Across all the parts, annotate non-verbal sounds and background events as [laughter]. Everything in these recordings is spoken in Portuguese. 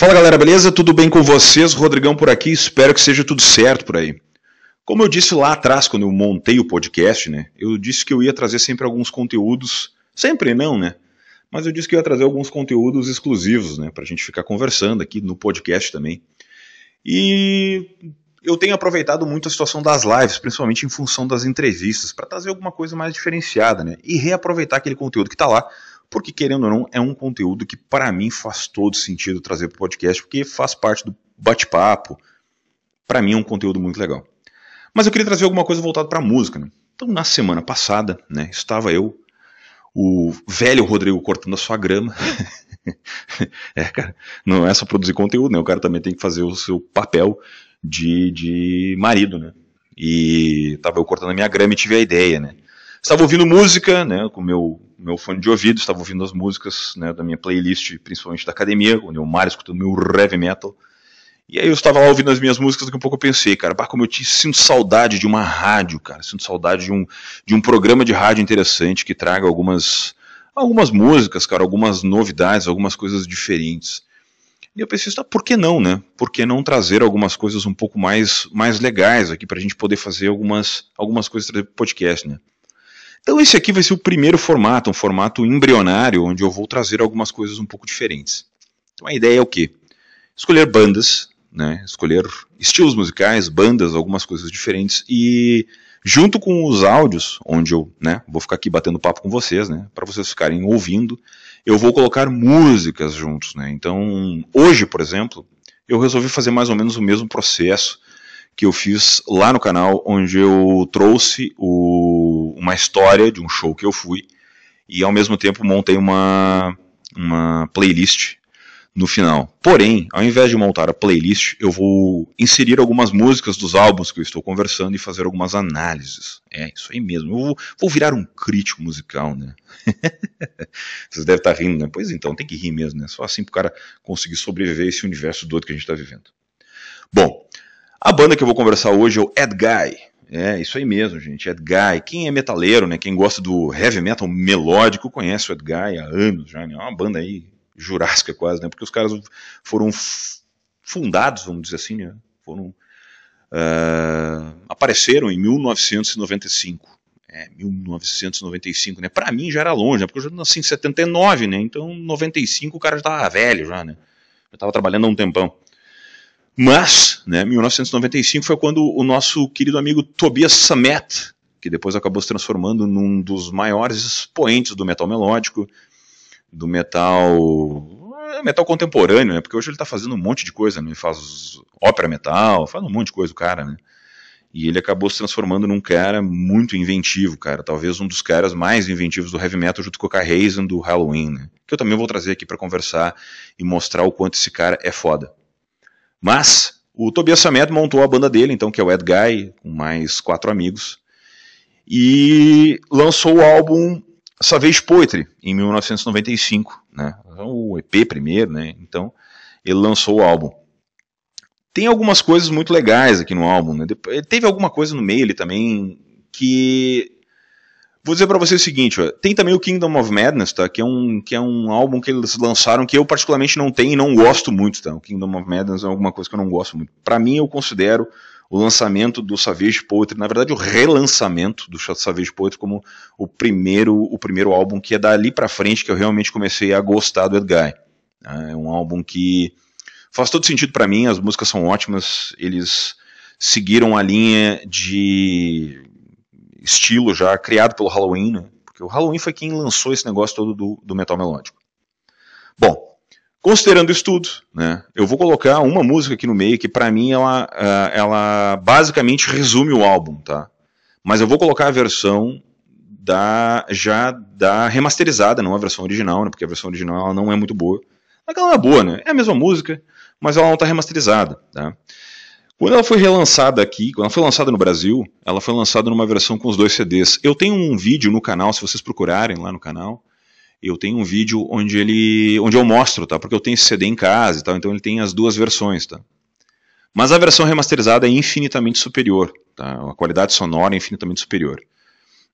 Fala galera, beleza? Tudo bem com vocês? Rodrigão por aqui, espero que seja tudo certo por aí. Como eu disse lá atrás, quando eu montei o podcast, né? Eu disse que eu ia trazer sempre alguns conteúdos. Sempre não, né? Mas eu disse que eu ia trazer alguns conteúdos exclusivos, né? Pra gente ficar conversando aqui no podcast também. E eu tenho aproveitado muito a situação das lives, principalmente em função das entrevistas, para trazer alguma coisa mais diferenciada, né? E reaproveitar aquele conteúdo que está lá porque querendo ou não, é um conteúdo que para mim faz todo sentido trazer para o podcast, porque faz parte do bate-papo. Para mim é um conteúdo muito legal. Mas eu queria trazer alguma coisa voltada para música. Né? Então, na semana passada, né, estava eu, o velho Rodrigo cortando a sua grama. [laughs] é, cara, não é só produzir conteúdo, né? O cara também tem que fazer o seu papel de, de marido, né? E estava eu cortando a minha grama e tive a ideia, né? Estava ouvindo música, né, com meu meu fone de ouvido, estava ouvindo as músicas né, da minha playlist, principalmente da academia, onde eu malho escutando meu heavy metal. E aí eu estava lá ouvindo as minhas músicas, daqui a pouco eu pensei, cara, bah, como eu te, sinto saudade de uma rádio, cara, sinto saudade de um, de um programa de rádio interessante que traga algumas, algumas músicas, cara, algumas novidades, algumas coisas diferentes. E eu pensei, tá, por que não, né? Por que não trazer algumas coisas um pouco mais, mais legais aqui para a gente poder fazer algumas, algumas coisas para podcast, né? Então esse aqui vai ser o primeiro formato, um formato embrionário, onde eu vou trazer algumas coisas um pouco diferentes. Então a ideia é o quê? Escolher bandas, né, escolher estilos musicais, bandas, algumas coisas diferentes e junto com os áudios, onde eu né, vou ficar aqui batendo papo com vocês, né, para vocês ficarem ouvindo, eu vou colocar músicas juntos. Né. Então hoje, por exemplo, eu resolvi fazer mais ou menos o mesmo processo que eu fiz lá no canal, onde eu trouxe o, uma história de um show que eu fui e ao mesmo tempo montei uma, uma playlist no final. Porém, ao invés de montar a playlist, eu vou inserir algumas músicas dos álbuns que eu estou conversando e fazer algumas análises. É, isso aí mesmo. Eu vou, vou virar um crítico musical, né? [laughs] Vocês devem estar rindo, né? Pois então, tem que rir mesmo, né? Só assim o cara conseguir sobreviver a esse universo doido que a gente está vivendo. Bom, a banda que eu vou conversar hoje é o Ed Guy. É, isso aí mesmo, gente. Ed Guy. Quem é metaleiro, né? Quem gosta do heavy metal melódico conhece o Ed Guy há anos já, né? É uma banda aí jurássica quase, né? Porque os caras foram fundados, vamos dizer assim, né? Foram uh, apareceram em 1995. É, 1995, né? Pra mim já era longe, né? Porque eu já nasci em 79, né? Então, 95 o cara já tava velho já, né? Eu tava trabalhando há um tempão. Mas, né, 1995 foi quando o nosso querido amigo Tobias Sammet, que depois acabou se transformando num dos maiores expoentes do metal melódico, do metal é, metal contemporâneo, né? Porque hoje ele está fazendo um monte de coisa, né? Faz ópera metal, faz um monte de coisa o cara, né? E ele acabou se transformando num cara muito inventivo, cara. Talvez um dos caras mais inventivos do heavy metal, junto com o Carrazen do Halloween, né? Que eu também vou trazer aqui para conversar e mostrar o quanto esse cara é foda. Mas o Tobias Sammet montou a banda dele, então, que é o Ed Guy, com mais quatro amigos, e lançou o álbum Savage Poetry em 1995, né? O EP primeiro, né? Então, ele lançou o álbum. Tem algumas coisas muito legais aqui no álbum, né? Teve alguma coisa no meio ali também que Vou dizer para você o seguinte, ó, tem também o Kingdom of Madness, tá? Que é um que é um álbum que eles lançaram que eu particularmente não tenho e não gosto muito, tá? O Kingdom of Madness é alguma coisa que eu não gosto muito. Para mim eu considero o lançamento do Savage Poetry, na verdade o relançamento do Savage Poetry como o primeiro o primeiro álbum que é dali para frente que eu realmente comecei a gostar do Ed Guy. É um álbum que faz todo sentido para mim, as músicas são ótimas, eles seguiram a linha de estilo já criado pelo Halloween, né? porque o Halloween foi quem lançou esse negócio todo do, do metal melódico. Bom, considerando isso tudo, né, eu vou colocar uma música aqui no meio que para mim ela, é, ela basicamente resume o álbum, tá? Mas eu vou colocar a versão da já da remasterizada, não a versão original, né, porque a versão original ela não é muito boa. Mas ela é boa, né? É a mesma música, mas ela não está remasterizada, tá? Quando ela foi relançada aqui, quando ela foi lançada no Brasil, ela foi lançada numa versão com os dois CDs. Eu tenho um vídeo no canal, se vocês procurarem lá no canal, eu tenho um vídeo onde ele, onde eu mostro, tá? Porque eu tenho esse CD em casa e tal, então ele tem as duas versões, tá? Mas a versão remasterizada é infinitamente superior, tá? A qualidade sonora é infinitamente superior.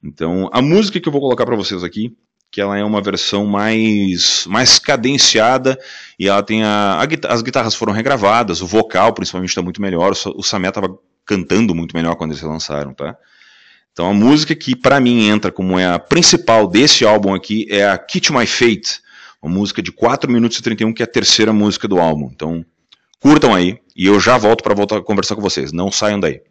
Então, a música que eu vou colocar para vocês aqui que ela é uma versão mais, mais cadenciada e ela tem a, a as guitarras foram regravadas, o vocal principalmente está muito melhor, o, o Samé estava cantando muito melhor quando eles lançaram, tá? Então a música que para mim entra como é a principal desse álbum aqui é a Kit My Fate, uma música de 4 minutos e 31 que é a terceira música do álbum. Então curtam aí e eu já volto para voltar a conversar com vocês. Não saiam daí.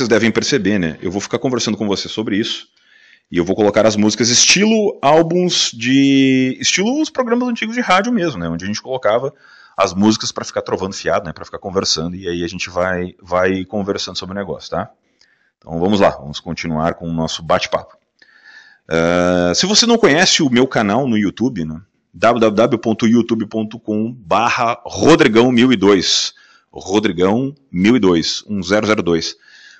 Vocês devem perceber, né? Eu vou ficar conversando com você sobre isso. E eu vou colocar as músicas estilo álbuns de. estilo os programas antigos de rádio mesmo, né? Onde a gente colocava as músicas para ficar trovando fiado, né? Para ficar conversando. E aí a gente vai, vai conversando sobre o negócio, tá? Então vamos lá, vamos continuar com o nosso bate-papo. Uh, se você não conhece o meu canal no YouTube, né? www.youtube.com barra Rodrigão1002 Rodrigão 1002 1002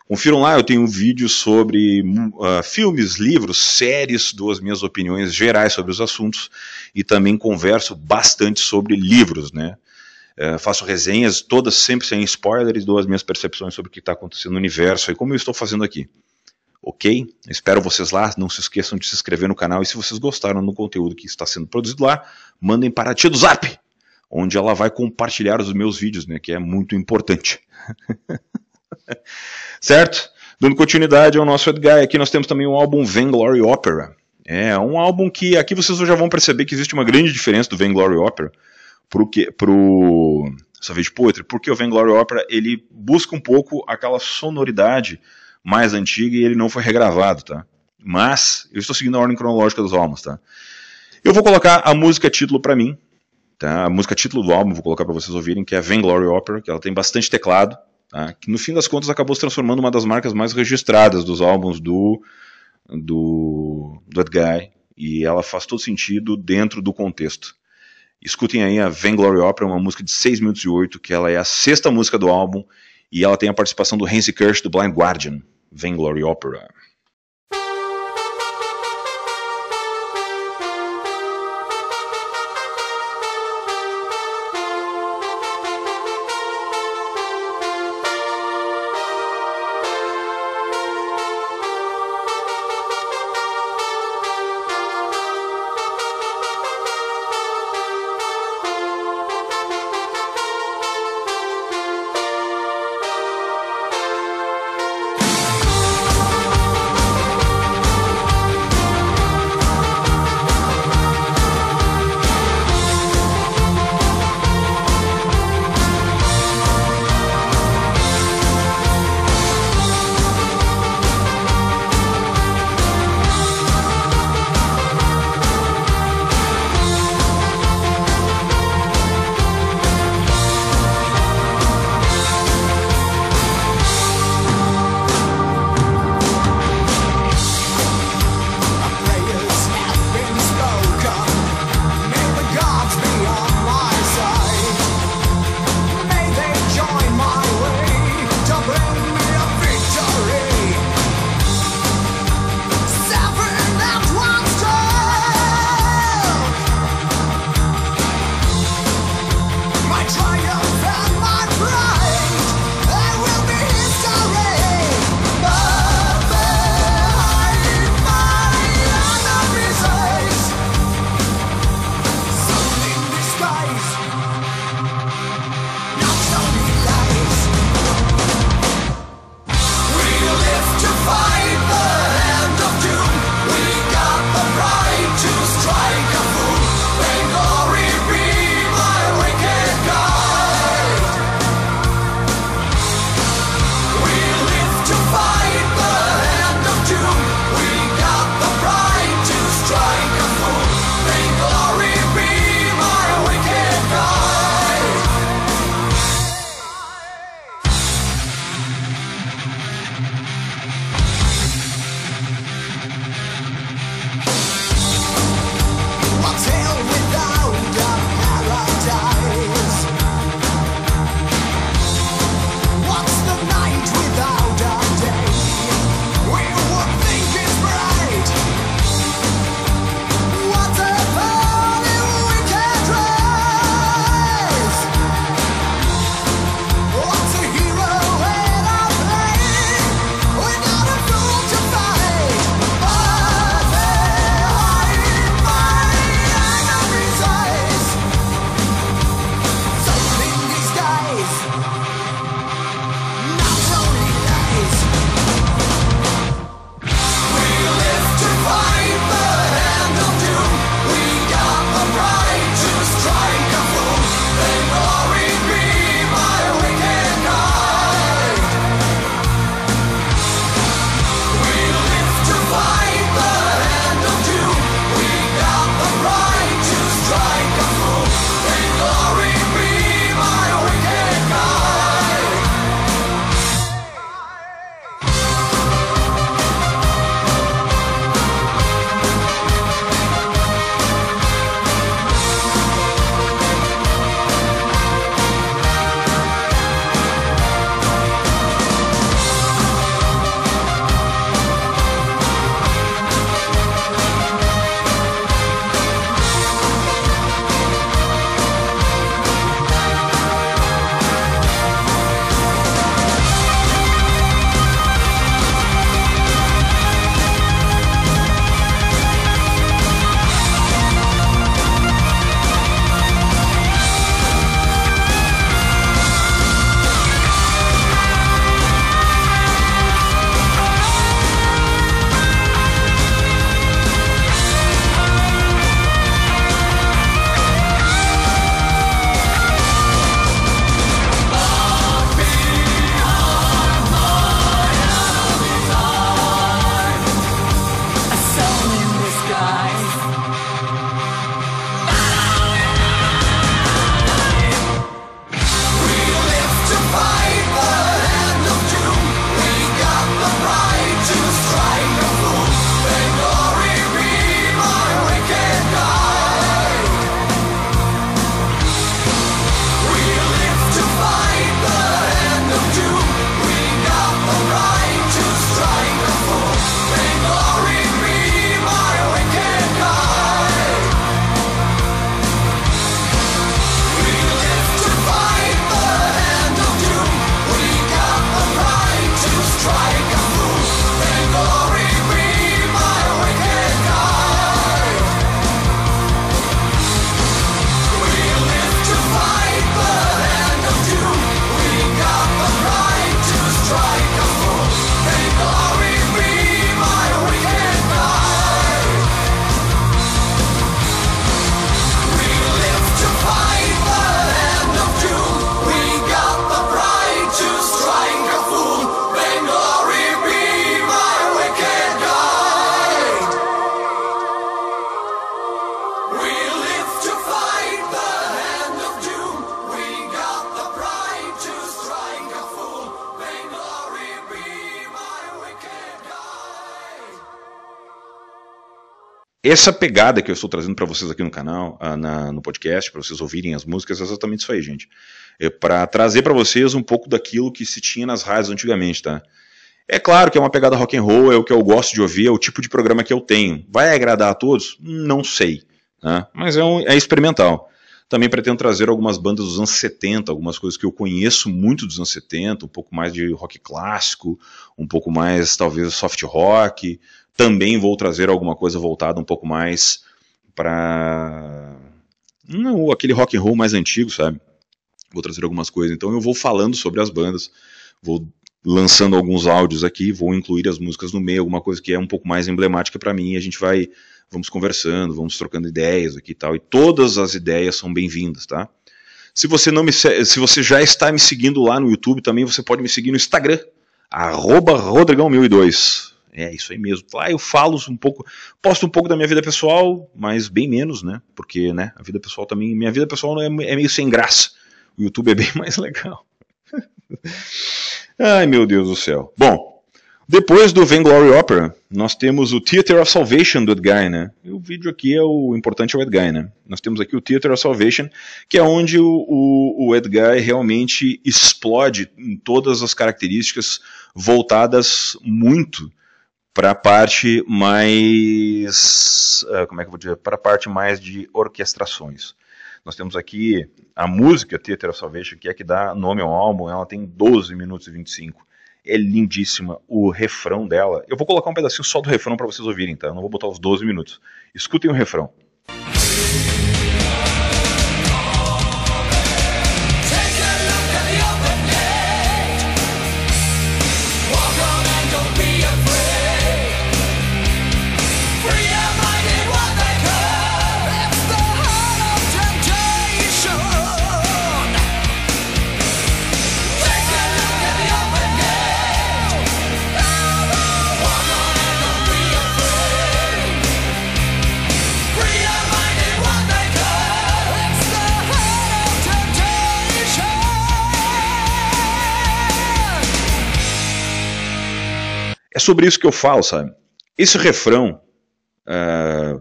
Confiram lá, eu tenho um vídeo sobre uh, filmes, livros, séries, duas minhas opiniões gerais sobre os assuntos e também converso bastante sobre livros, né? Uh, faço resenhas, todas sempre sem spoilers, dou as minhas percepções sobre o que está acontecendo no universo e como eu estou fazendo aqui. Ok? Espero vocês lá, não se esqueçam de se inscrever no canal e se vocês gostaram do conteúdo que está sendo produzido lá, mandem para a tia do Zap, onde ela vai compartilhar os meus vídeos, né? Que é muito importante. [laughs] certo? Dando continuidade ao nosso Edguy, aqui nós temos também o álbum Vainglory Opera. É um álbum que aqui vocês já vão perceber que existe uma grande diferença do Vainglory Opera pro que pro Savage Poetry, porque o Vainglory Opera ele busca um pouco aquela sonoridade mais antiga e ele não foi regravado, tá? Mas eu estou seguindo a ordem cronológica dos álbuns, tá? Eu vou colocar a música título para mim, tá? A música título do álbum vou colocar para vocês ouvirem, que é Vainglory Opera, que ela tem bastante teclado, Tá? Que no fim das contas acabou se transformando uma das marcas mais registradas dos álbuns do, do, do Ed Guy. E ela faz todo sentido dentro do contexto. Escutem aí a Vainglory Opera, uma música de 6 minutos e 8, que ela é a sexta música do álbum, e ela tem a participação do Hansi Kirsch do Blind Guardian, Vainglory Opera. Essa pegada que eu estou trazendo para vocês aqui no canal, uh, na, no podcast, para vocês ouvirem as músicas, é exatamente isso aí, gente. É para trazer para vocês um pouco daquilo que se tinha nas rádios antigamente, tá? É claro que é uma pegada rock and roll, é o que eu gosto de ouvir, é o tipo de programa que eu tenho. Vai agradar a todos? Não sei, né? mas é, um, é experimental. Também pretendo trazer algumas bandas dos anos 70, algumas coisas que eu conheço muito dos anos 70, um pouco mais de rock clássico, um pouco mais, talvez, soft rock. Também vou trazer alguma coisa voltada um pouco mais para não aquele rock and roll mais antigo, sabe? Vou trazer algumas coisas. Então eu vou falando sobre as bandas, vou lançando alguns áudios aqui, vou incluir as músicas no meio, alguma coisa que é um pouco mais emblemática para mim, e a gente vai vamos conversando, vamos trocando ideias aqui e tal, e todas as ideias são bem-vindas, tá? Se você não me se você já está me seguindo lá no YouTube, também você pode me seguir no Instagram, Rodrigão1002. É isso aí mesmo. Lá eu falo um pouco, posto um pouco da minha vida pessoal, mas bem menos, né? Porque, né, a vida pessoal também, minha vida pessoal é, é meio sem graça. O YouTube é bem [laughs] mais legal. [laughs] Ai, meu Deus do céu. Bom, depois do Vainglory Opera, nós temos o Theater of Salvation do Ed Guy, né? E o vídeo aqui é o importante é o Ed Guy, né? Nós temos aqui o Theater of Salvation, que é onde o, o, o Ed Guy realmente explode em todas as características voltadas muito para a parte mais, uh, como é que eu vou dizer, para a parte mais de orquestrações. Nós temos aqui a música Theater of Salvation, que é que dá nome ao álbum, ela tem 12 minutos e 25 é lindíssima. O refrão dela. Eu vou colocar um pedacinho só do refrão para vocês ouvirem, tá? Eu não vou botar os 12 minutos. Escutem o refrão. Sobre isso que eu falo, sabe? Esse refrão, uh,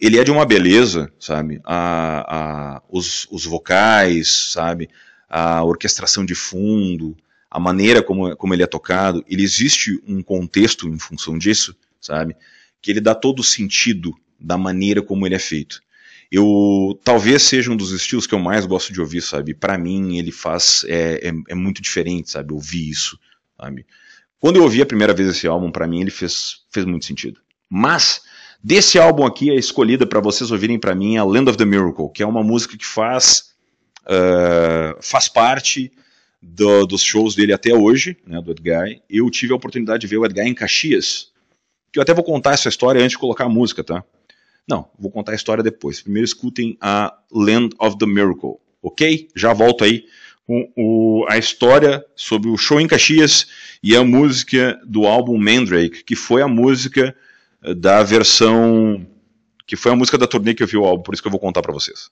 ele é de uma beleza, sabe? A, os, os vocais, sabe? A orquestração de fundo, a maneira como, como ele é tocado, ele existe um contexto em função disso, sabe? Que ele dá todo o sentido da maneira como ele é feito. Eu talvez seja um dos estilos que eu mais gosto de ouvir, sabe? Para mim ele faz é, é, é, muito diferente, sabe? Ouvir isso, sabe? Quando eu ouvi a primeira vez esse álbum, para mim ele fez, fez muito sentido. Mas desse álbum aqui, a escolhida para vocês ouvirem para mim é a Land of the Miracle, que é uma música que faz uh, faz parte do, dos shows dele até hoje, né, do Edguy. Eu tive a oportunidade de ver o Edguy em Caxias, que eu até vou contar essa história antes de colocar a música, tá? Não, vou contar a história depois. Primeiro escutem a Land of the Miracle, ok? Já volto aí com o, a história sobre o show em Caxias e a música do álbum Mandrake, que foi a música eh, da versão. que foi a música da turnê que eu vi o álbum, por isso que eu vou contar para vocês.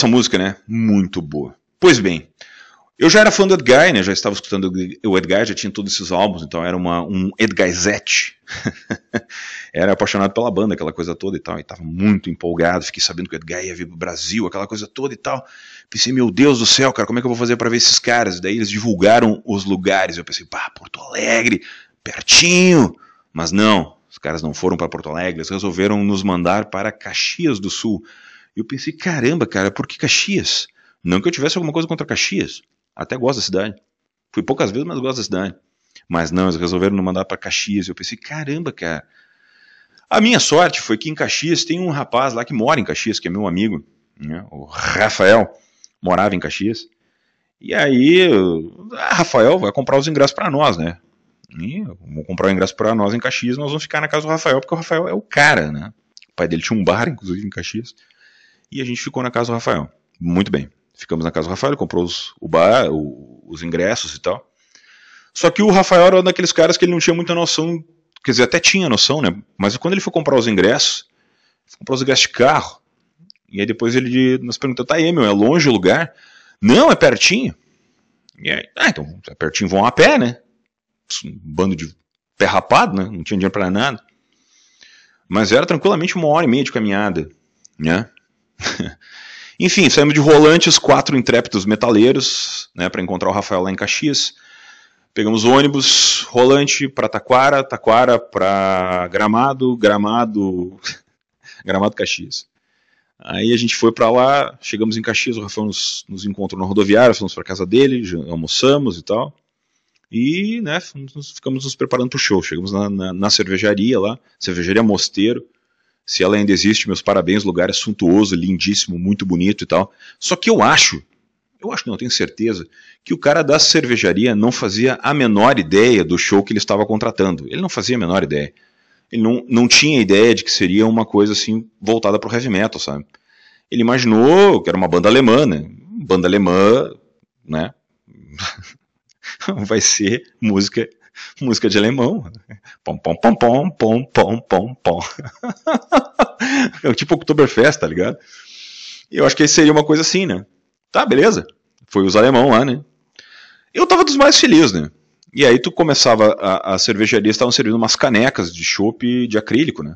Essa música, né? Muito boa. Pois bem, eu já era fã do Edgar, né? Já estava escutando o Edgar, já tinha todos esses álbuns, então era uma, um Edgarzete. [laughs] era apaixonado pela banda, aquela coisa toda e tal, e estava muito empolgado. Fiquei sabendo que o Edgar ia vir pro Brasil, aquela coisa toda e tal. Pensei, meu Deus do céu, cara, como é que eu vou fazer para ver esses caras? E daí eles divulgaram os lugares. Eu pensei, pá, Porto Alegre, pertinho. Mas não, os caras não foram para Porto Alegre, eles resolveram nos mandar para Caxias do Sul. Eu pensei, caramba, cara, por que Caxias? Não que eu tivesse alguma coisa contra Caxias. Até gosto da cidade. Fui poucas vezes, mas gosto da cidade. Mas não, eles resolveram me mandar para Caxias. Eu pensei, caramba, cara. A minha sorte foi que em Caxias tem um rapaz lá que mora em Caxias, que é meu amigo, né? o Rafael, morava em Caxias. E aí, ah, Rafael vai comprar os ingressos para nós, né? Vou comprar o ingresso para nós em Caxias, nós vamos ficar na casa do Rafael, porque o Rafael é o cara, né? O pai dele tinha um bar, inclusive, em Caxias. E a gente ficou na casa do Rafael. Muito bem. Ficamos na casa do Rafael, comprou os, o bar, o, os ingressos e tal. Só que o Rafael era um daqueles caras que ele não tinha muita noção, quer dizer, até tinha noção, né? Mas quando ele foi comprar os ingressos, comprou os ingressos de carro. E aí depois ele nos perguntou, tá aí, meu, é longe o lugar? Não, é pertinho. E aí, ah, então, é pertinho, vão a pé, né? Um bando de pé rapado, né? Não tinha dinheiro para nada. Mas era tranquilamente uma hora e meia de caminhada, né? [laughs] Enfim, saímos de Rolantes, quatro intrépidos metaleiros, né, para encontrar o Rafael lá em Caxias. Pegamos ônibus, Rolante para Taquara, Taquara para Gramado, Gramado, [laughs] Gramado Caxias. Aí a gente foi para lá, chegamos em Caxias, o Rafael nos, nos encontrou na rodoviária, fomos para casa dele, almoçamos e tal. E, né, ficamos nos preparando para o show. Chegamos na, na, na cervejaria lá, cervejaria Mosteiro. Se ela ainda existe, meus parabéns, lugar é suntuoso, lindíssimo, muito bonito e tal. Só que eu acho, eu acho não tenho certeza, que o cara da cervejaria não fazia a menor ideia do show que ele estava contratando. Ele não fazia a menor ideia. Ele não, não tinha ideia de que seria uma coisa assim voltada para o heavy metal, sabe? Ele imaginou que era uma banda alemã, né? Banda alemã, né? [laughs] Vai ser música [laughs] música de alemão. Pom, pom, pom, pom, pom, pom, pom, pom. [laughs] é tipo Oktoberfest, tá ligado? E eu acho que seria uma coisa assim, né? Tá, beleza. Foi os alemão lá, né? Eu tava dos mais felizes, né? E aí tu começava, a, a cervejaria estavam servindo umas canecas de chopp de acrílico, né?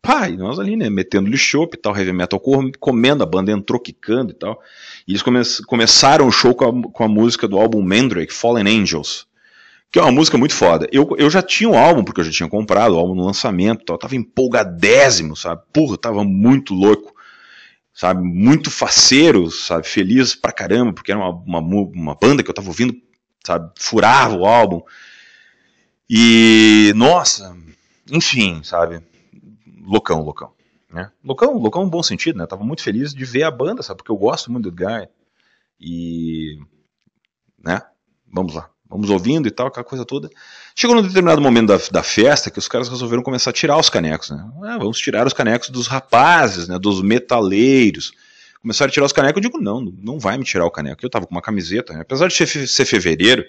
Pai, nós ali, né, metendo-lhe chopp e tal, heavy metal comendo, a banda entrou quicando e tal. E eles come começaram o show com a, com a música do álbum Mandrake, Fallen Angels que é uma música muito foda. Eu, eu já tinha o álbum, porque eu já tinha comprado o álbum no lançamento, tal, tava empolgadésimo, sabe? Porra, tava muito louco, sabe? Muito faceiro, sabe? Feliz pra caramba, porque era uma, uma, uma banda que eu tava ouvindo, sabe? Furava o álbum. E, nossa, enfim, sabe? Loucão, loucão. Né? Loucão, loucão no bom sentido, né? Tava muito feliz de ver a banda, sabe? Porque eu gosto muito do Guy. E. né? Vamos lá vamos ouvindo e tal, aquela coisa toda. Chegou num determinado momento da, da festa que os caras resolveram começar a tirar os canecos, né? Ah, vamos tirar os canecos dos rapazes, né? Dos metaleiros. Começaram a tirar os canecos, eu digo, não, não vai me tirar o caneco. Eu tava com uma camiseta, né? apesar de ser, ser fevereiro,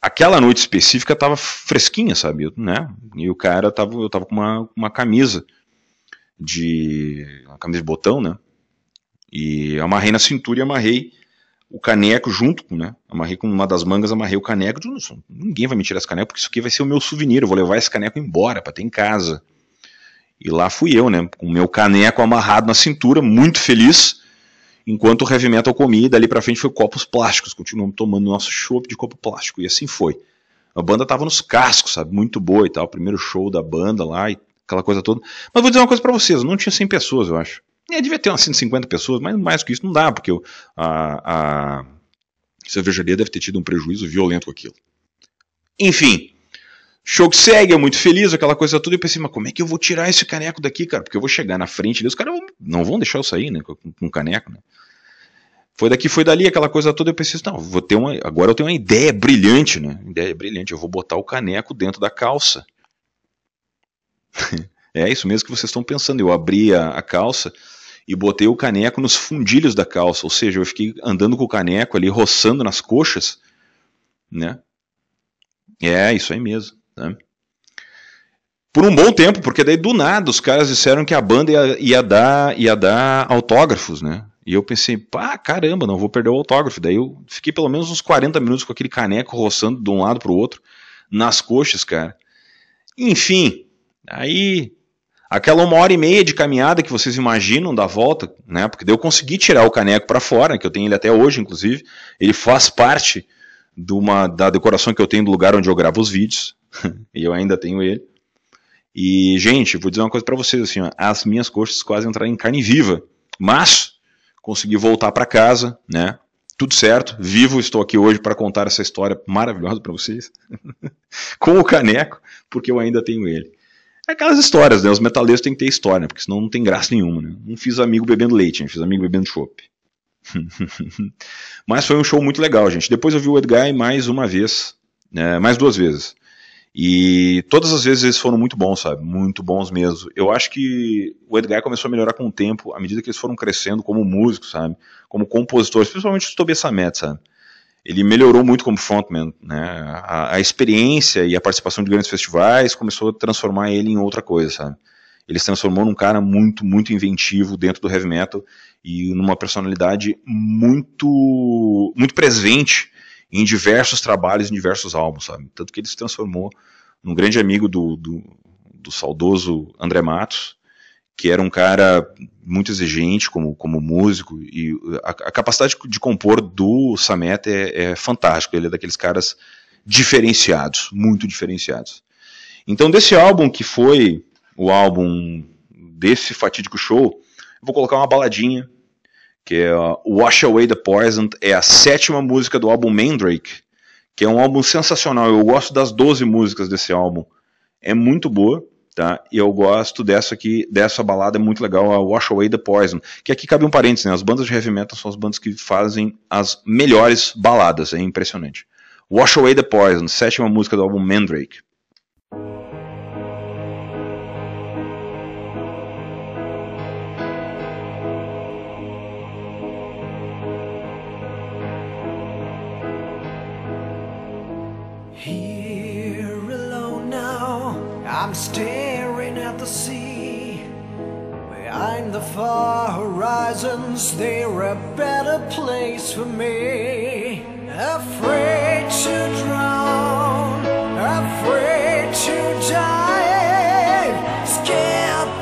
aquela noite específica tava fresquinha, sabe? Né? E o cara tava, eu tava com uma, uma camisa de. uma camisa de botão, né? E amarrei na cintura e amarrei o caneco junto, né? Amarrei com uma das mangas, amarrei o caneco. Digo, ninguém vai me tirar esse caneco, porque isso aqui vai ser o meu souvenir. Eu vou levar esse caneco embora para ter em casa. E lá fui eu, né? Com o meu caneco amarrado na cintura, muito feliz, enquanto o heavy metal comia. E dali pra frente foi copos plásticos. Continuamos tomando nosso chopp de copo plástico. E assim foi. A banda tava nos cascos, sabe? Muito boa e tal. Primeiro show da banda lá e aquela coisa toda. Mas vou dizer uma coisa para vocês: não tinha 100 pessoas, eu acho. É, devia ter umas 150 pessoas, mas mais que isso não dá, porque a, a cervejaria deve ter tido um prejuízo violento com aquilo. Enfim, show que segue, é muito feliz, aquela coisa toda. Eu pensei, mas como é que eu vou tirar esse caneco daqui, cara? Porque eu vou chegar na frente ali, os caras não vão deixar eu sair, né, com, o caneco, né? Foi daqui, foi dali, aquela coisa toda. Eu pensei, não, vou ter uma, agora eu tenho uma ideia brilhante, né? Ideia brilhante, eu vou botar o caneco dentro da calça. [laughs] é isso mesmo que vocês estão pensando. Eu abri a, a calça e botei o caneco nos fundilhos da calça, ou seja, eu fiquei andando com o caneco ali, roçando nas coxas, né? É, isso aí mesmo, né? por um bom tempo, porque daí do nada os caras disseram que a banda ia, ia, dar, ia dar autógrafos, né? E eu pensei, pá, caramba, não vou perder o autógrafo. Daí eu fiquei pelo menos uns 40 minutos com aquele caneco roçando de um lado pro outro, nas coxas, cara. Enfim, aí aquela uma hora e meia de caminhada que vocês imaginam da volta, né? Porque daí eu consegui tirar o caneco para fora, que eu tenho ele até hoje, inclusive. Ele faz parte de uma, da decoração que eu tenho do lugar onde eu gravo os vídeos. [laughs] e eu ainda tenho ele. E, gente, vou dizer uma coisa para vocês, assim, ó, as minhas coxas quase entraram em carne viva. Mas consegui voltar para casa, né? Tudo certo, vivo, estou aqui hoje para contar essa história maravilhosa para vocês. [laughs] Com o caneco, porque eu ainda tenho ele. É aquelas histórias, né? Os metaleiros têm que ter história, porque senão não tem graça nenhuma, né? Não fiz amigo bebendo leite, né? fiz amigo bebendo chopp. [laughs] Mas foi um show muito legal, gente. Depois eu vi o Edguy mais uma vez, né? mais duas vezes. E todas as vezes eles foram muito bons, sabe? Muito bons mesmo. Eu acho que o Edgar começou a melhorar com o tempo, à medida que eles foram crescendo como músicos, sabe? Como compositores, principalmente o Tobias Samet, sabe? Ele melhorou muito como frontman, né? A, a, experiência e a participação de grandes festivais começou a transformar ele em outra coisa, sabe? Ele se transformou num cara muito, muito inventivo dentro do heavy metal e numa personalidade muito, muito presente em diversos trabalhos, em diversos álbuns, sabe? Tanto que ele se transformou num grande amigo do, do, do saudoso André Matos, que era um cara muito exigente como, como músico, e a, a capacidade de compor do Samet é, é fantástica, ele é daqueles caras diferenciados, muito diferenciados. Então, desse álbum que foi o álbum desse fatídico show, vou colocar uma baladinha que é Wash Away the Poison, é a sétima música do álbum Mandrake, que é um álbum sensacional. Eu gosto das 12 músicas desse álbum. É muito boa, tá? E eu gosto dessa aqui, dessa balada é muito legal, a Wash Away the Poison. Que aqui cabe um parênteses, né? As bandas de heavy metal são as bandas que fazem as melhores baladas, é impressionante. Wash Away the Poison, sétima música do álbum Mandrake. I'm the sea. Behind the far horizons, there a better place for me. Afraid to drown, afraid to die, scared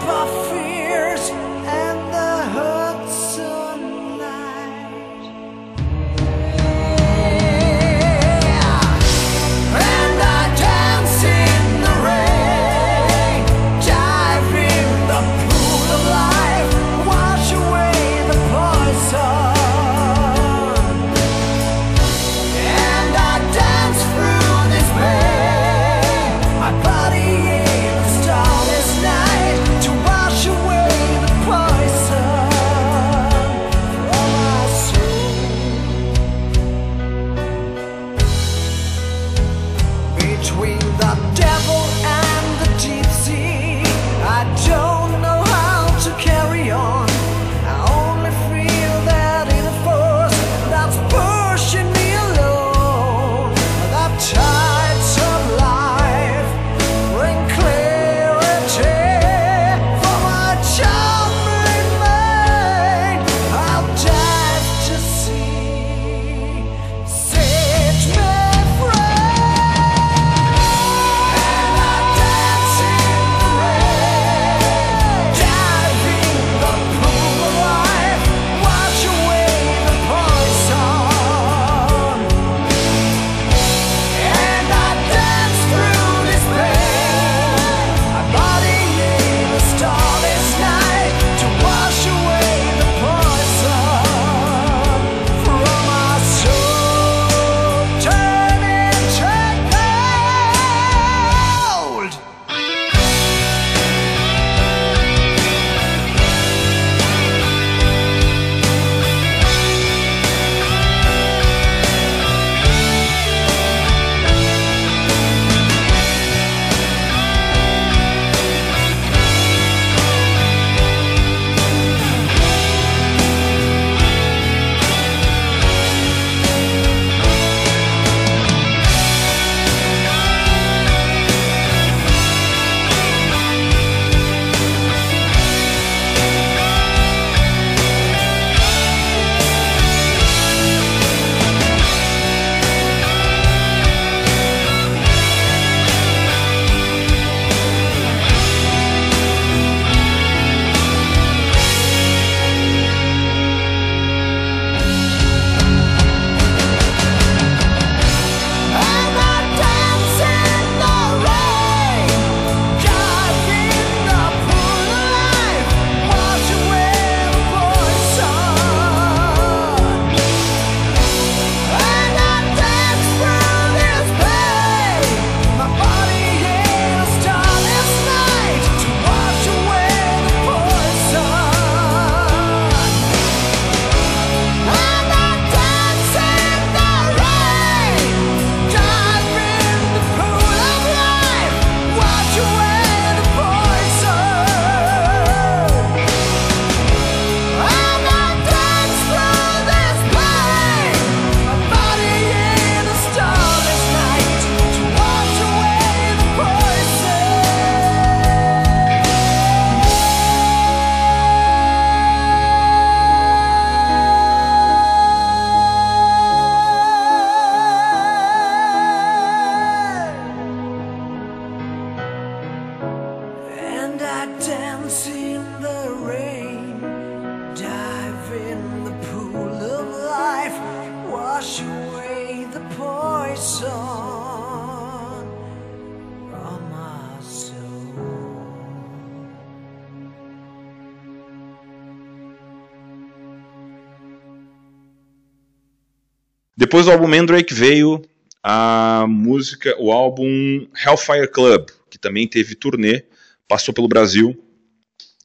Depois do álbum Mandrake veio a música, o álbum Hellfire Club, que também teve turnê, passou pelo Brasil,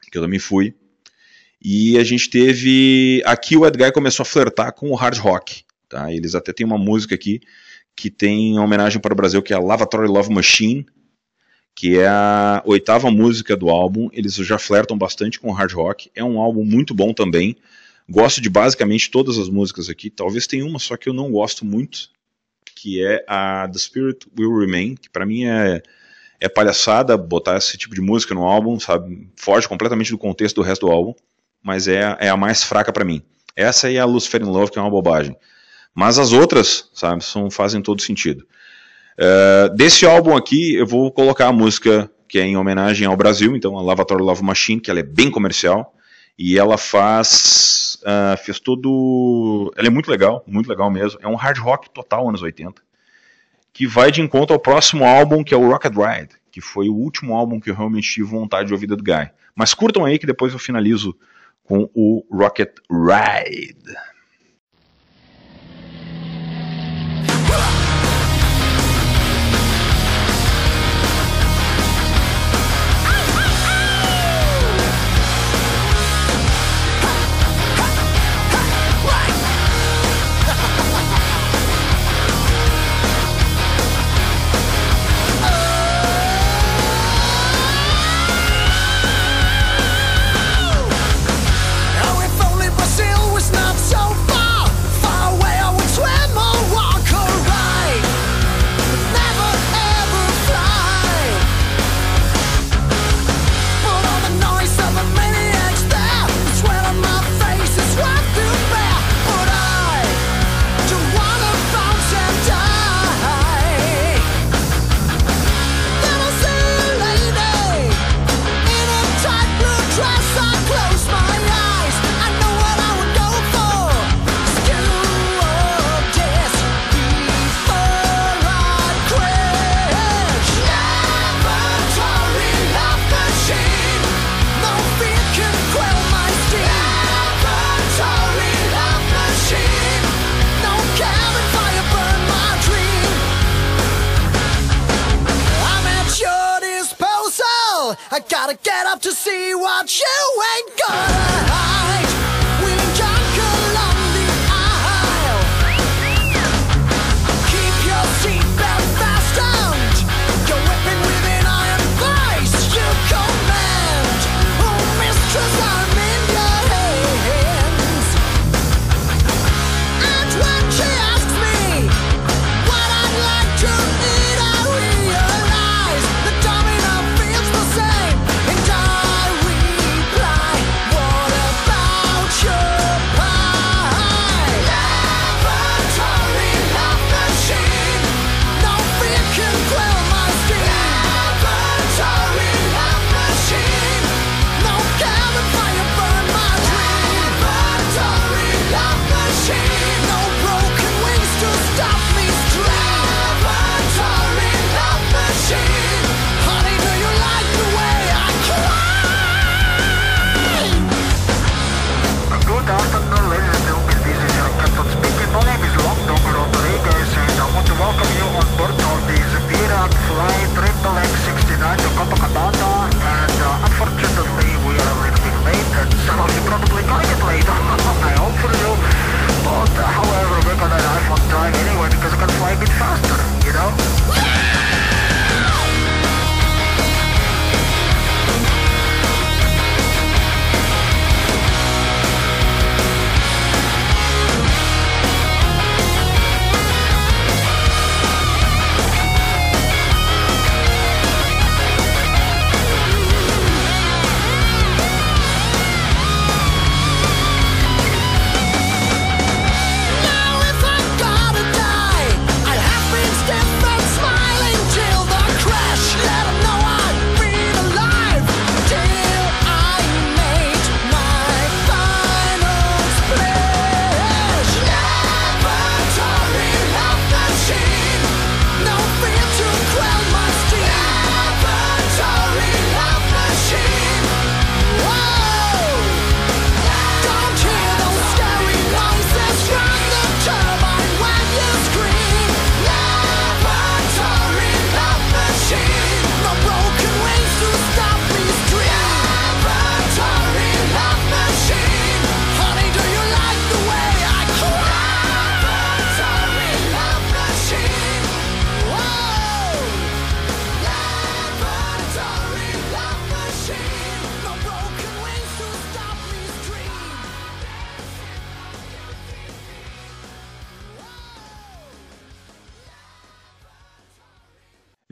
que eu também fui. E a gente teve. Aqui o Ed Guy começou a flertar com o hard rock. Tá? Eles até tem uma música aqui que tem uma homenagem para o Brasil, que é a Lavatory Love Machine, que é a oitava música do álbum. Eles já flertam bastante com o hard rock. É um álbum muito bom também. Gosto de basicamente todas as músicas aqui. Talvez tenha uma só que eu não gosto muito, que é a The Spirit Will Remain, que para mim é, é palhaçada botar esse tipo de música no álbum, sabe? Foge completamente do contexto do resto do álbum, mas é, é a mais fraca para mim. Essa e a Lucifer in Love, que é uma bobagem. Mas as outras, sabe, são, fazem todo sentido. Uh, desse álbum aqui, eu vou colocar a música que é em homenagem ao Brasil, então a Lavatório Love Machine, que ela é bem comercial, e ela faz uh, fez todo ela é muito legal muito legal mesmo. É um hard rock total anos 80 que vai de encontro ao próximo álbum que é o Rocket Ride que foi o último álbum que eu realmente tive vontade de ouvir do Guy. Mas curtam aí que depois eu finalizo com o Rocket Ride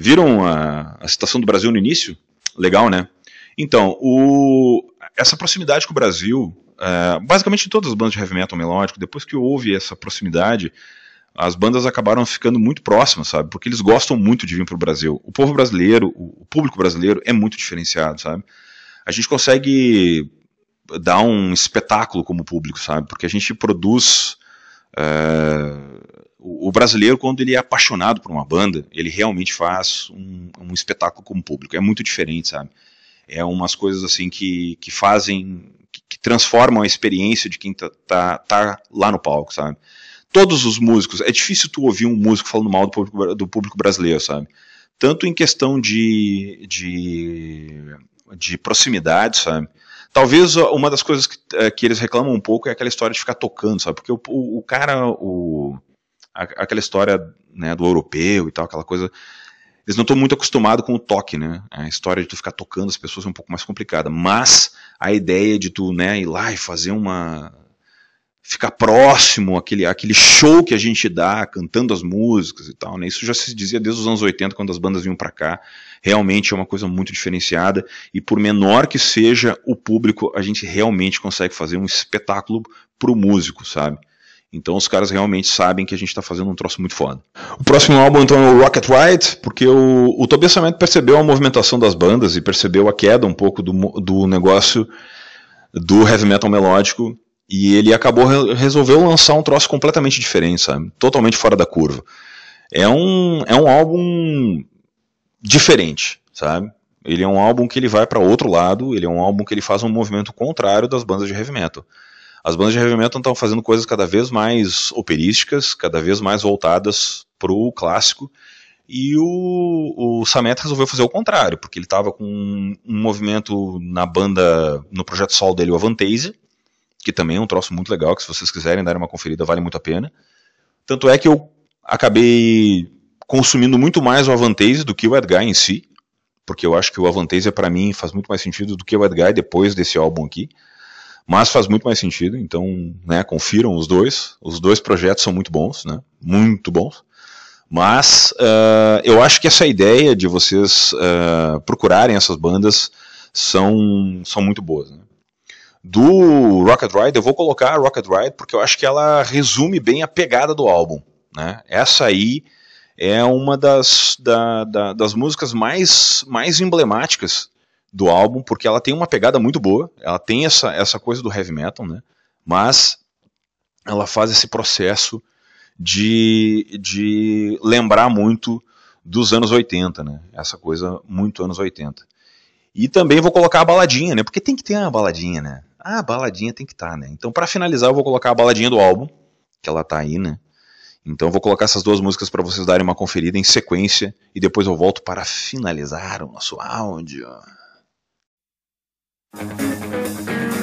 Viram a, a citação do Brasil no início? Legal, né? Então, o, essa proximidade com o Brasil, é, basicamente todas as bandas de heavy metal melódico, depois que houve essa proximidade, as bandas acabaram ficando muito próximas, sabe? Porque eles gostam muito de vir para o Brasil. O povo brasileiro, o público brasileiro é muito diferenciado, sabe? A gente consegue dar um espetáculo como público, sabe? Porque a gente produz. É, o brasileiro, quando ele é apaixonado por uma banda, ele realmente faz um, um espetáculo como público. É muito diferente, sabe? É umas coisas assim que, que fazem, que, que transformam a experiência de quem tá, tá, tá lá no palco, sabe? todos os músicos. É difícil tu ouvir um músico falando mal do público, do público brasileiro, sabe? Tanto em questão de, de, de proximidade, sabe? Talvez uma das coisas que, é, que, eles reclamam um pouco é aquela história de ficar tocando, sabe? Porque o, o, o cara, o, aquela história né, do europeu e tal, aquela coisa. Eles não estão muito acostumados com o toque, né? A história de tu ficar tocando as pessoas é um pouco mais complicada. Mas a ideia de tu né, ir lá e fazer uma ficar próximo, aquele, aquele show que a gente dá, cantando as músicas e tal, né? Isso já se dizia desde os anos 80, quando as bandas vinham para cá. Realmente é uma coisa muito diferenciada e por menor que seja o público, a gente realmente consegue fazer um espetáculo pro músico, sabe? Então os caras realmente sabem que a gente está fazendo um troço muito foda. O próximo álbum então é o Rocket Ride, porque o, o Tobias percebeu a movimentação das bandas e percebeu a queda um pouco do, do negócio do heavy metal melódico e ele acabou resolveu lançar um troço completamente diferente, sabe? Totalmente fora da curva. É um é um álbum diferente, sabe? Ele é um álbum que ele vai para outro lado, ele é um álbum que ele faz um movimento contrário das bandas de heavy metal. As bandas de heavy metal estão fazendo coisas cada vez mais operísticas, cada vez mais voltadas pro clássico, e o, o Samet resolveu fazer o contrário, porque ele estava com um, um, movimento na banda, no projeto solo dele, o Avantasia, que também é um troço muito legal, que se vocês quiserem dar uma conferida, vale muito a pena. Tanto é que eu acabei consumindo muito mais o Avantasia do que o Edguy em si, porque eu acho que o Avantasia para mim faz muito mais sentido do que o Edguy depois desse álbum aqui. Mas faz muito mais sentido, então, né, confiram os dois. Os dois projetos são muito bons, né? Muito bons. Mas uh, eu acho que essa ideia de vocês uh, procurarem essas bandas são, são muito boas. Né? do Rocket Ride, eu vou colocar a Rocket Ride porque eu acho que ela resume bem a pegada do álbum. Né? Essa aí é uma das, da, da, das músicas mais, mais emblemáticas do álbum, porque ela tem uma pegada muito boa, ela tem essa, essa coisa do heavy metal, né? mas ela faz esse processo de, de lembrar muito dos anos 80, né? essa coisa muito anos 80. E também vou colocar a baladinha, né? Porque tem que ter uma baladinha, né? Ah, a baladinha tem que estar, tá, né? Então, para finalizar, eu vou colocar a baladinha do álbum, que ela tá aí, né? Então, eu vou colocar essas duas músicas para vocês darem uma conferida em sequência e depois eu volto para finalizar o nosso áudio. Thank you.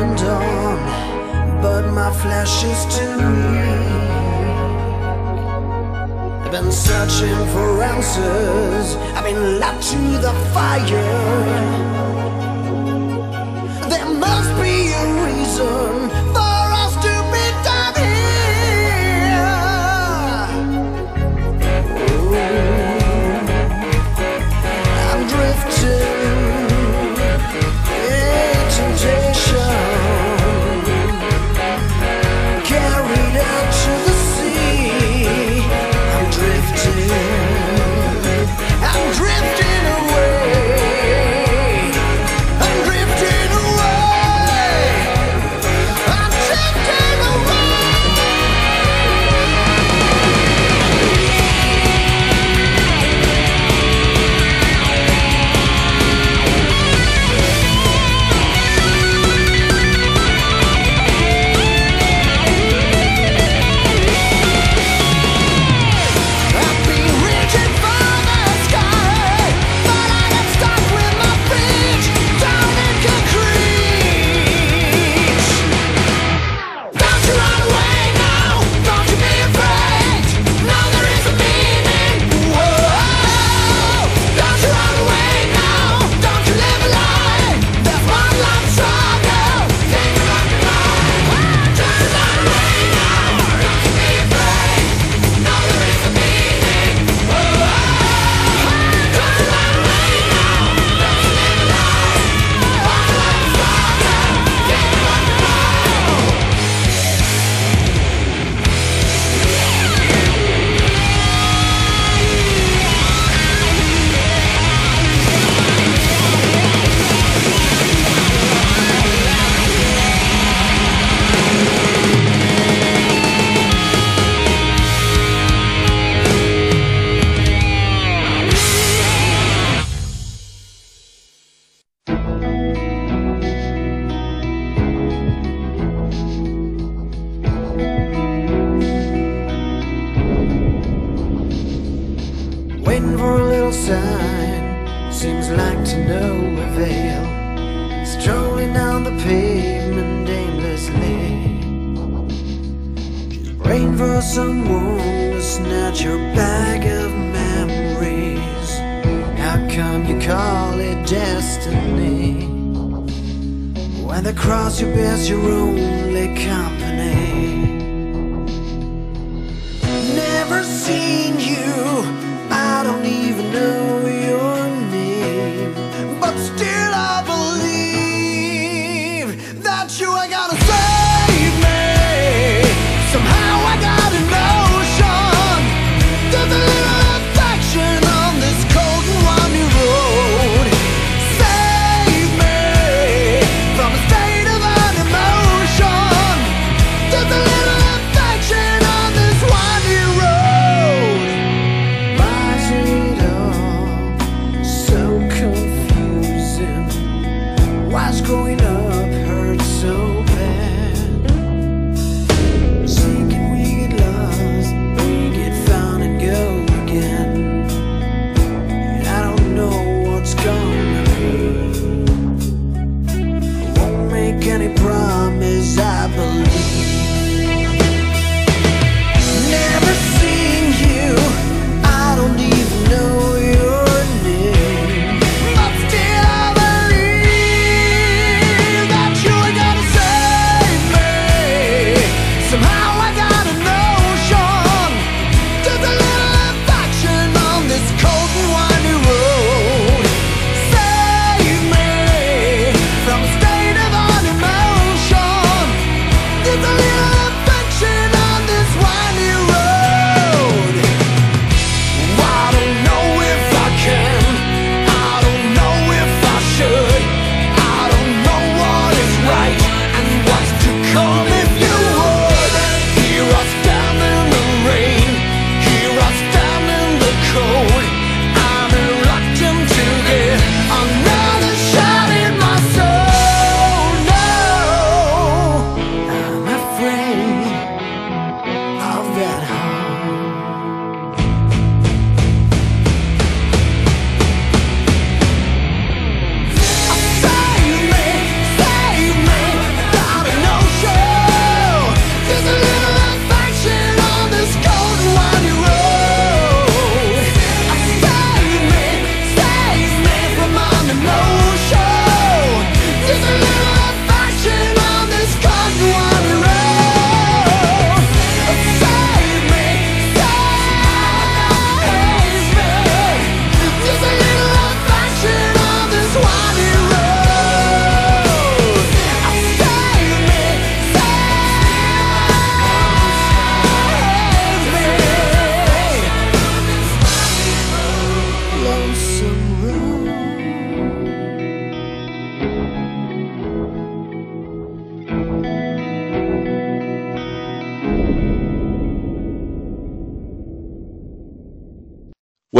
and on But my flesh is too weak I've been searching for answers. I've been led to the fire. There must be a reason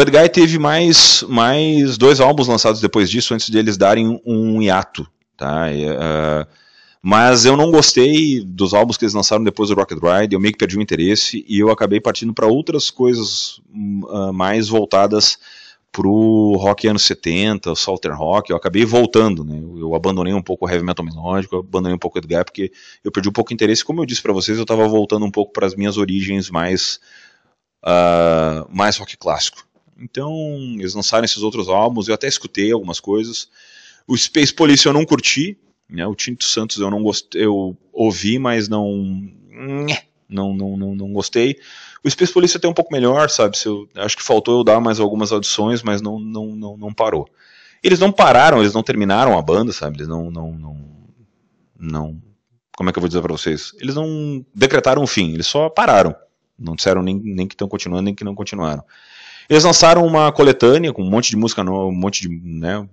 Ed Guy teve mais, mais dois álbuns lançados depois disso, antes de eles darem um hiato. Tá? Uh, mas eu não gostei dos álbuns que eles lançaram depois do Rocket Ride, eu meio que perdi o interesse e eu acabei partindo para outras coisas uh, mais voltadas pro rock anos 70, o Southern Rock, eu acabei voltando, né? Eu abandonei um pouco o heavy metal melódico, abandonei um pouco o Edgar, porque eu perdi um pouco o interesse. Como eu disse para vocês, eu estava voltando um pouco para as minhas origens mais uh, mais rock clássico. Então, eles lançaram esses outros álbuns, eu até escutei algumas coisas. O Space Police eu não curti, né? O Tinto Santos eu não gostei, eu ouvi, mas não não não não, não gostei. O Space Police até um pouco melhor, sabe? Eu, acho que faltou eu dar mais algumas audições, mas não não não, não parou. Eles não pararam, eles não terminaram a banda, sabe? Eles não não não, não como é que eu vou dizer para vocês? Eles não decretaram o fim, eles só pararam. Não disseram nem, nem que estão continuando, nem que não continuaram. Eles lançaram uma coletânea com um monte de música nova, um monte de, né,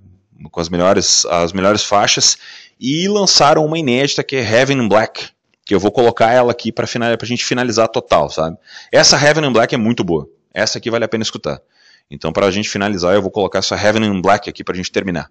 com as melhores, as melhores faixas e lançaram uma inédita que é Heaven in Black, que eu vou colocar ela aqui para a gente finalizar total, sabe? Essa Heaven in Black é muito boa. Essa aqui vale a pena escutar. Então, para a gente finalizar, eu vou colocar essa Heaven in Black aqui para a gente terminar.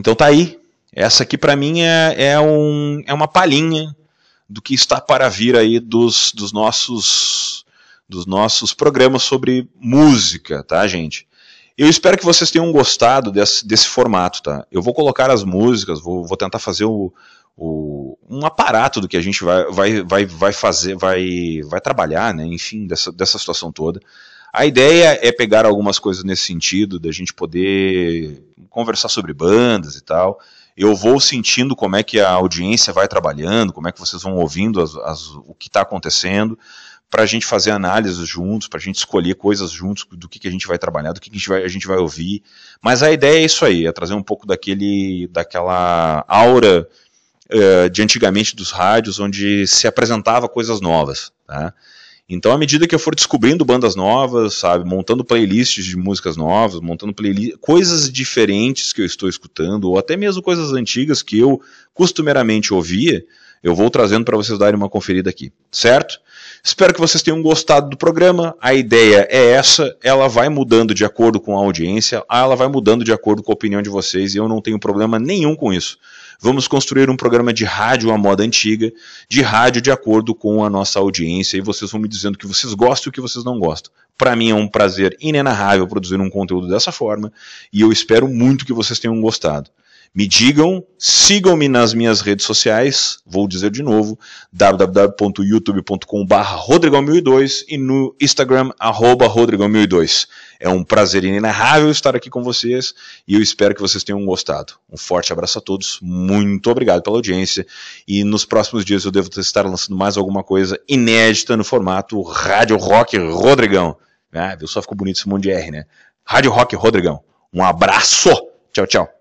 Então tá aí. Essa aqui para mim é, é, um, é uma palhinha do que está para vir aí dos, dos nossos dos nossos programas sobre música, tá, gente? Eu espero que vocês tenham gostado desse, desse formato, tá? Eu vou colocar as músicas, vou, vou tentar fazer o, o, um aparato do que a gente vai, vai, vai, vai fazer, vai, vai trabalhar, né? Enfim, dessa, dessa situação toda. A ideia é pegar algumas coisas nesse sentido, da gente poder conversar sobre bandas e tal. Eu vou sentindo como é que a audiência vai trabalhando, como é que vocês vão ouvindo as, as, o que está acontecendo, para a gente fazer análises juntos, para a gente escolher coisas juntos do que, que a gente vai trabalhar, do que, que a, gente vai, a gente vai ouvir. Mas a ideia é isso aí, é trazer um pouco daquele, daquela aura uh, de antigamente dos rádios, onde se apresentava coisas novas. Tá? Então, à medida que eu for descobrindo bandas novas, sabe, montando playlists de músicas novas, montando coisas diferentes que eu estou escutando, ou até mesmo coisas antigas que eu costumeiramente ouvia, eu vou trazendo para vocês darem uma conferida aqui, certo? Espero que vocês tenham gostado do programa. A ideia é essa, ela vai mudando de acordo com a audiência, ela vai mudando de acordo com a opinião de vocês, e eu não tenho problema nenhum com isso. Vamos construir um programa de rádio à moda antiga, de rádio de acordo com a nossa audiência, e vocês vão me dizendo o que vocês gostam e o que vocês não gostam. Para mim é um prazer inenarrável produzir um conteúdo dessa forma, e eu espero muito que vocês tenham gostado. Me digam, sigam-me nas minhas redes sociais, vou dizer de novo, www.youtube.com.br Rodrigão1002 e no Instagram, arroba Rodrigão1002. É um prazer inenarrável estar aqui com vocês e eu espero que vocês tenham gostado. Um forte abraço a todos, muito obrigado pela audiência e nos próximos dias eu devo estar lançando mais alguma coisa inédita no formato Rádio Rock Rodrigão. Ah, viu? Só ficou bonito esse monte de R, né? Rádio Rock Rodrigão. Um abraço! Tchau, tchau.